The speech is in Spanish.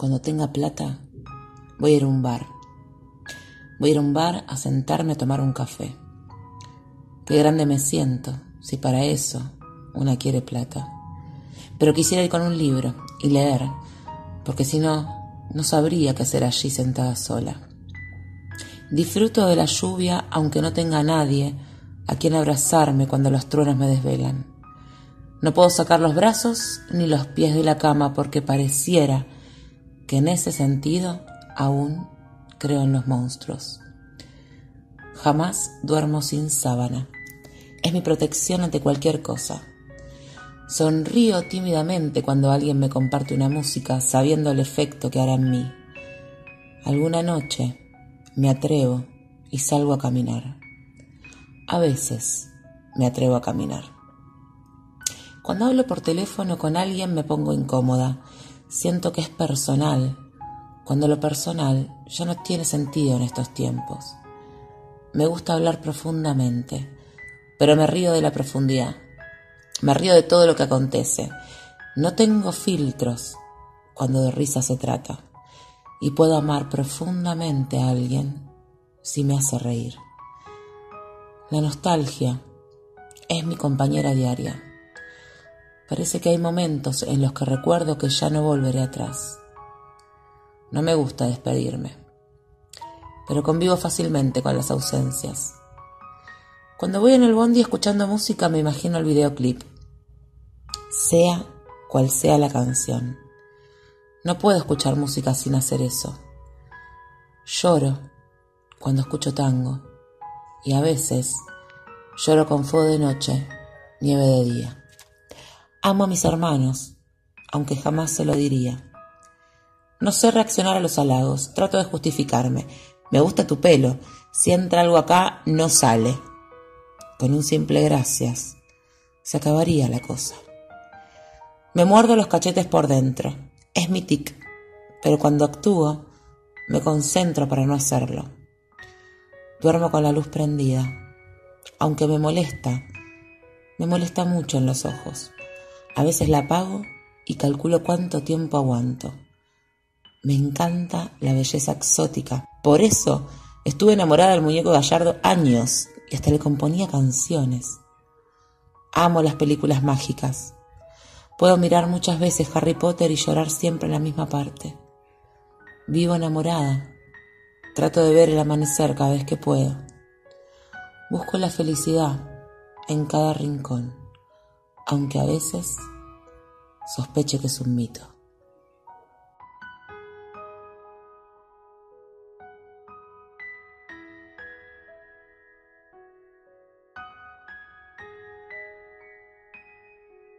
cuando tenga plata, voy a ir a un bar. Voy a ir a un bar a sentarme a tomar un café. Qué grande me siento, si para eso una quiere plata. Pero quisiera ir con un libro y leer, porque si no, no sabría qué hacer allí sentada sola. Disfruto de la lluvia aunque no tenga a nadie a quien abrazarme cuando los truenos me desvelan. No puedo sacar los brazos ni los pies de la cama porque pareciera que en ese sentido aún creo en los monstruos. Jamás duermo sin sábana. Es mi protección ante cualquier cosa. Sonrío tímidamente cuando alguien me comparte una música sabiendo el efecto que hará en mí. Alguna noche me atrevo y salgo a caminar. A veces me atrevo a caminar. Cuando hablo por teléfono con alguien me pongo incómoda. Siento que es personal, cuando lo personal ya no tiene sentido en estos tiempos. Me gusta hablar profundamente, pero me río de la profundidad. Me río de todo lo que acontece. No tengo filtros cuando de risa se trata. Y puedo amar profundamente a alguien si me hace reír. La nostalgia es mi compañera diaria. Parece que hay momentos en los que recuerdo que ya no volveré atrás. No me gusta despedirme, pero convivo fácilmente con las ausencias. Cuando voy en el bondi escuchando música me imagino el videoclip, sea cual sea la canción. No puedo escuchar música sin hacer eso. Lloro cuando escucho tango y a veces lloro con fuego de noche, nieve de día. Amo a mis hermanos, aunque jamás se lo diría. No sé reaccionar a los halagos, trato de justificarme. Me gusta tu pelo, si entra algo acá, no sale. Con un simple gracias, se acabaría la cosa. Me muerdo los cachetes por dentro, es mi tic, pero cuando actúo, me concentro para no hacerlo. Duermo con la luz prendida, aunque me molesta, me molesta mucho en los ojos. A veces la apago y calculo cuánto tiempo aguanto. Me encanta la belleza exótica. Por eso estuve enamorada del muñeco Gallardo años y hasta le componía canciones. Amo las películas mágicas. Puedo mirar muchas veces Harry Potter y llorar siempre en la misma parte. Vivo enamorada. Trato de ver el amanecer cada vez que puedo. Busco la felicidad en cada rincón aunque a veces sospeche que es un mito.